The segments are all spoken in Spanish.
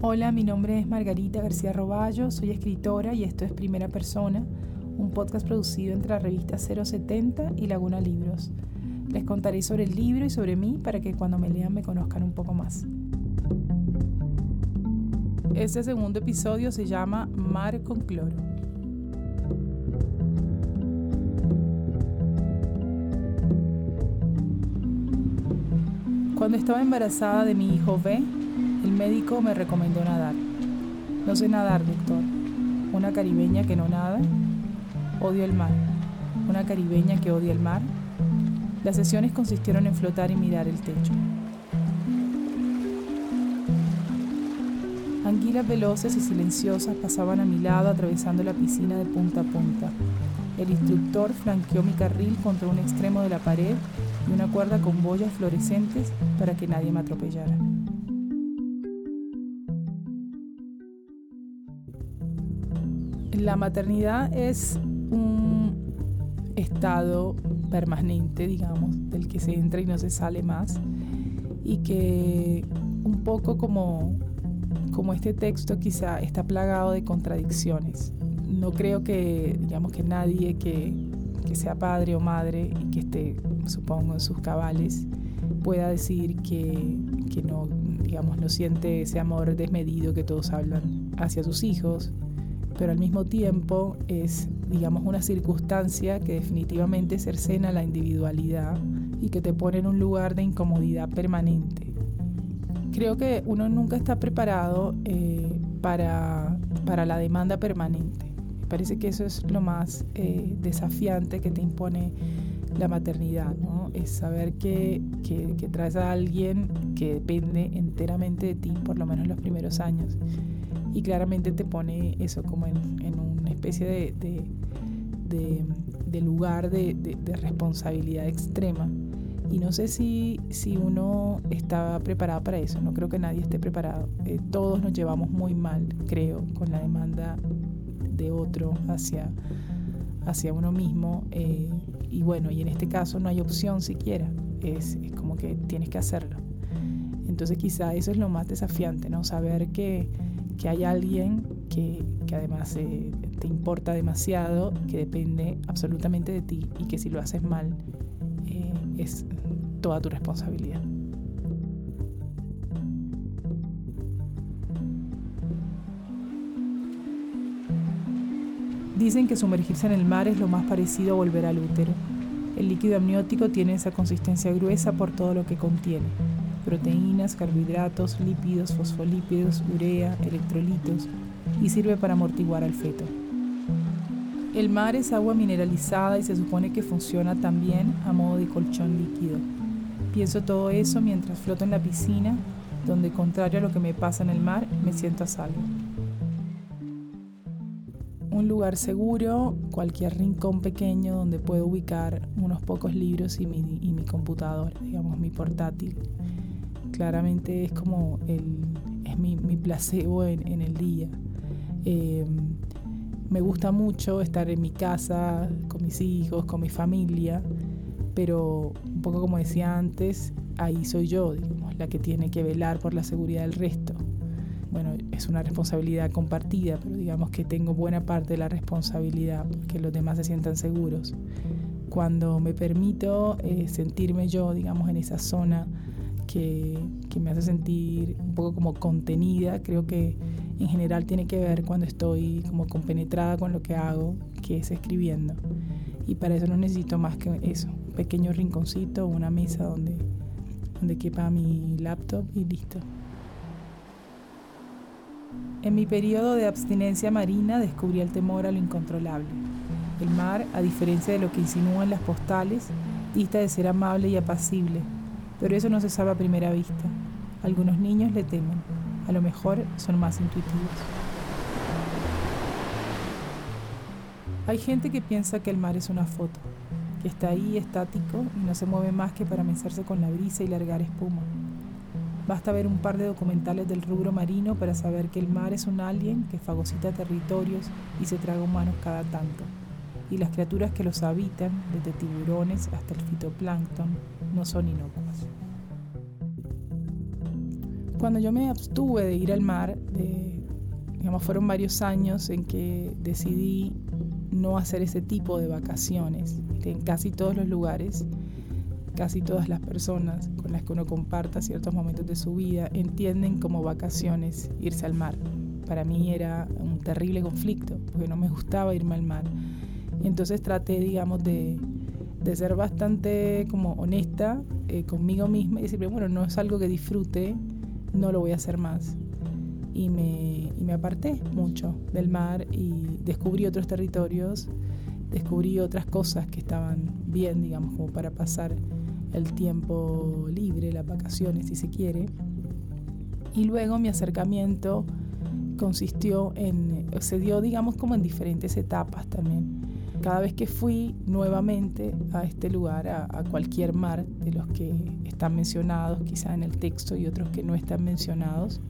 Hola, mi nombre es Margarita García Roballo, soy escritora y esto es Primera Persona, un podcast producido entre la revista 070 y Laguna Libros. Les contaré sobre el libro y sobre mí para que cuando me lean me conozcan un poco más. Este segundo episodio se llama Mar con cloro. Cuando estaba embarazada de mi hijo B, el médico me recomendó nadar. No sé nadar, doctor. Una caribeña que no nada. Odio el mar. Una caribeña que odia el mar. Las sesiones consistieron en flotar y mirar el techo. Anguilas veloces y silenciosas pasaban a mi lado atravesando la piscina de punta a punta. El instructor flanqueó mi carril contra un extremo de la pared y una cuerda con boyas fluorescentes para que nadie me atropellara. La maternidad es un estado permanente, digamos, del que se entra y no se sale más, y que un poco como, como este texto quizá está plagado de contradicciones. No creo que, digamos, que nadie que, que sea padre o madre y que esté, supongo, en sus cabales, pueda decir que, que no, digamos, no siente ese amor desmedido que todos hablan hacia sus hijos, pero al mismo tiempo es, digamos, una circunstancia que definitivamente cercena la individualidad y que te pone en un lugar de incomodidad permanente. Creo que uno nunca está preparado eh, para, para, la demanda permanente. Me parece que eso es lo más eh, desafiante que te impone la maternidad, ¿no? Es saber que, que, que traes a alguien que depende enteramente de ti, por lo menos los primeros años y claramente te pone eso como en, una especie de, de, lugar de, responsabilidad extrema. Y no sé si, si uno está preparado para eso, no creo que nadie esté preparado. Eh, todos nos llevamos muy mal, creo, con la demanda de otro hacia, hacia uno mismo. Eh, y bueno, y en este caso no hay opción siquiera, es, es como que tienes que hacerlo. Entonces quizá eso es lo más desafiante, ¿no? Saber que que hay alguien que, además eh, te importa demasiado, que depende absolutamente de ti y que si lo haces mal eh, es toda tu responsabilidad. Dicen que sumergirse en el mar es lo más parecido a volver al útero. El líquido amniótico tiene esa consistencia gruesa por todo lo que contiene proteínas, carbohidratos, lípidos, fosfolípidos, urea, electrolitos y sirve para amortiguar al feto. El mar es agua mineralizada y se supone que funciona también a modo de colchón líquido. Pienso todo eso mientras floto en la piscina, donde contrario a lo que me pasa en el mar, me siento a salvo. Un lugar seguro, cualquier rincón pequeño donde puedo ubicar unos pocos libros y mi, y mi computadora, digamos mi portátil claramente es como el, es mi, placebo en, el día. Em, me gusta mucho estar en mi casa, con mis hijos, con mi familia, pero un poco como decía antes, ahí soy yo, digamos, la que tiene que velar por la seguridad del resto. Bueno, es una responsabilidad compartida, pero digamos que tengo buena parte de la responsabilidad, que los demás se sientan seguros. Cuando me permito eh, sentirme yo, digamos, en esa zona que, me hace sentir un poco como contenida. Creo que en general tiene que ver cuando estoy como compenetrada con lo que hago, que es escribiendo. Y para eso no necesito más que eso, un pequeño rinconcito, una mesa donde donde quepa mi laptop y listo. En mi periodo de abstinencia marina descubrí el temor a lo incontrolable. El mar, a diferencia de lo que insinúan las postales, dista de ser amable y apacible, pero eso no se sabe a primera vista. Algunos niños le temen, a lo mejor son más intuitivos. Hay gente que piensa que el mar es una foto, que está ahí estático y no se mueve más que para mecirse con la brisa y largar espuma. Basta ver un par de documentales del rubro marino para saber que el mar es un alien que fagocita territorios y se traga humanos cada tanto. Y las criaturas que los habitan, desde tiburones hasta el fitoplancton, no son inocuas. Cuando yo me abstuve de ir al mar, digamos, fueron varios años en que decidí no hacer ese tipo de vacaciones, en casi todos los lugares casi todas las personas con las que uno comparta ciertos momentos de su vida entienden como vacaciones irse al mar. Para mí era un terrible conflicto, porque no me gustaba irme al mar. Entonces traté, digamos, de, ser bastante como honesta eh, conmigo misma y decir, bueno, no es algo que disfrute, no lo voy a hacer más. Y me, y me aparté mucho del mar y descubrí otros territorios, descubrí otras cosas que estaban bien, digamos, como para pasar el tiempo libre, las vacaciones si se quiere. Y luego mi acercamiento consistió en, se dio digamos como en diferentes etapas también. Cada vez que fui nuevamente a este lugar, a, cualquier mar de los que están mencionados quizá en el texto y otros que no están mencionados,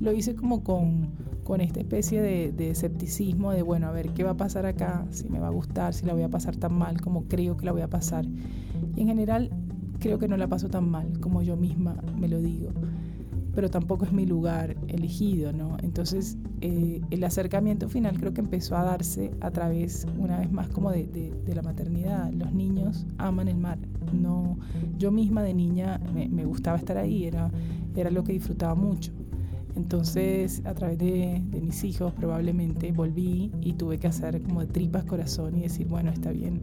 lo hice como con, con esta especie de, de, escepticismo de, bueno, a ver, ¿qué va a pasar acá? Si me va a gustar, si la voy a pasar tan mal como creo que la voy a pasar. Y en general creo que no la paso tan mal como yo misma me lo digo, pero tampoco es mi lugar elegido, ¿no? Entonces eh, el acercamiento final creo que empezó a darse a través, una vez más, como de, la maternidad. Los niños aman el mar. No, yo misma de niña me, me, gustaba estar ahí, era, era lo que disfrutaba mucho. Entonces, a través de, de, mis hijos, probablemente volví y tuve que hacer como de tripas corazón y decir, bueno, está bien,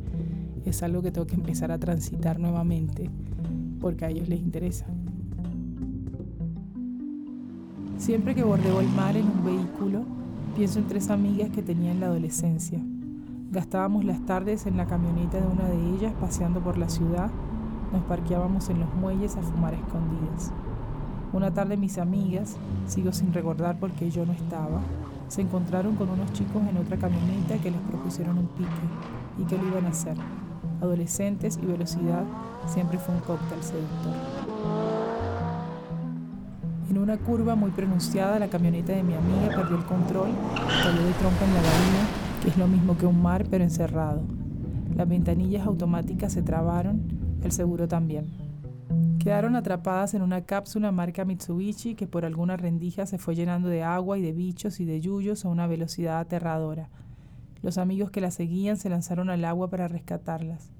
es algo que tengo que empezar a transitar nuevamente porque a ellos les interesa. Siempre que bordeo el mar en un vehículo, pienso en tres amigas que tenía en la adolescencia. Gastábamos las tardes en la camioneta de una de ellas paseando por la ciudad, nos parqueábamos en los muelles a fumar escondidas. Una tarde mis amigas, sigo sin recordar por qué yo no estaba, se encontraron con unos chicos en otra camioneta que les propusieron un pique y que lo iban a hacer adolescentes y velocidad siempre fue un cóctel seductor. Una curva muy pronunciada, la camioneta de mi amiga perdió el control, cayó de trompa en la bahía, que es lo mismo que un mar pero encerrado. Las ventanillas automáticas se trabaron, el seguro también. Quedaron atrapadas en una cápsula marca Mitsubishi que por alguna rendija se fue llenando de agua y de bichos y de yuyos a una velocidad aterradora. Los amigos que la seguían se lanzaron al agua para rescatarlas.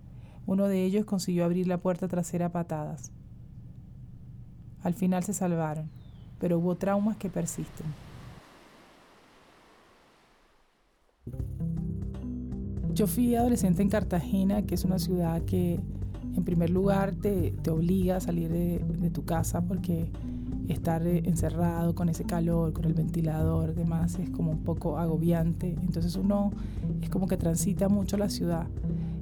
Uno de ellos consiguió abrir la puerta trasera a patadas. Al final se salvaron, pero hubo traumas que persisten. Yo fui adolescente en Cartagena, que es una ciudad que en primer lugar te, obliga a salir de, de tu casa porque estar eh, encerrado con ese calor, con el ventilador, demás, es como un poco agobiante. Entonces uno es como que transita mucho la ciudad.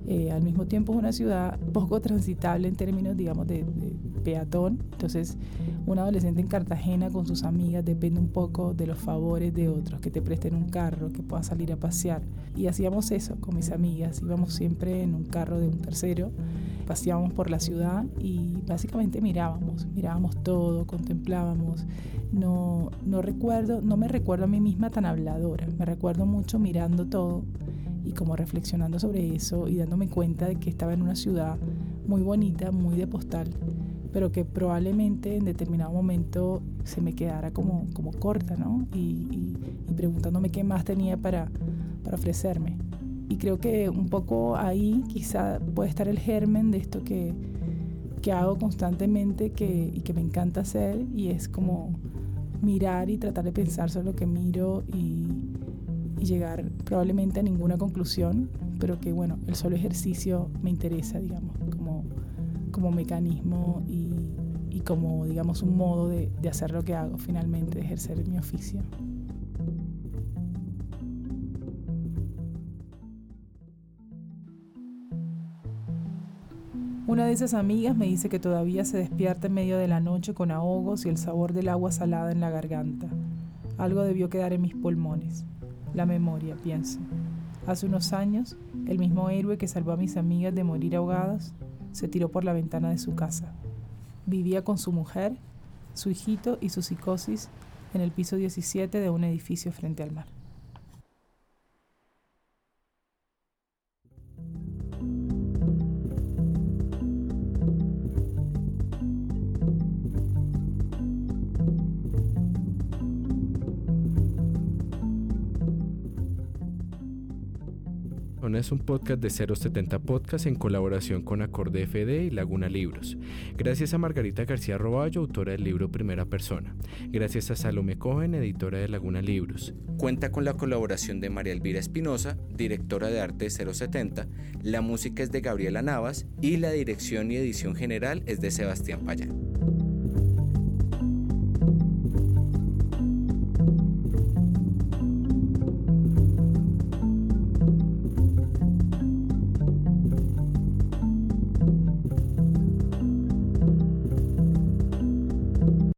Eh, al mismo tiempo es una ciudad poco transitable en términos, digamos, de, peatón. Entonces, un adolescente en Cartagena con sus amigas depende un poco de los favores de otros, que te presten un carro, que puedas salir a pasear. Y hacíamos eso con mis amigas. Íbamos siempre en un carro de un tercero paseábamos por la ciudad y básicamente mirábamos, mirábamos todo, contemplábamos. No, no recuerdo, no me recuerdo a mí misma tan habladora, me recuerdo mucho mirando todo y como reflexionando sobre eso y dándome cuenta de que estaba en una ciudad muy bonita, muy de postal, pero que probablemente en determinado momento se me quedara como, como corta, ¿no? Y, y preguntándome qué más tenía para, para ofrecerme. Y creo que un poco ahí quizá puede estar el germen de esto que, que hago constantemente que, y que me encanta hacer y es como mirar y tratar de pensar sobre lo que miro y, y llegar probablemente a ninguna conclusión, pero que bueno, el solo ejercicio me interesa, digamos, como, mecanismo y, y como, digamos, un modo de, de hacer lo que hago finalmente, de ejercer mi oficio. Una de esas amigas me dice que todavía se despierta en medio de la noche con ahogos y el sabor del agua salada en la garganta. Algo debió quedar en mis pulmones. La memoria, pienso. Hace unos años, el mismo héroe que salvó a mis amigas de morir ahogadas se tiró por la ventana de su casa. Vivía con su mujer, su hijito y su psicosis en el piso 17 de un edificio frente al mar. Es un podcast de 070 Podcast en colaboración con Acorde FD y Laguna Libros. Gracias a Margarita García Roballo, autora del libro Primera Persona. Gracias a Salome Cohen, editora de Laguna Libros. Cuenta con la colaboración de María Elvira Espinosa, directora de arte de 070. La música es de Gabriela Navas y la dirección y edición general es de Sebastián Payán.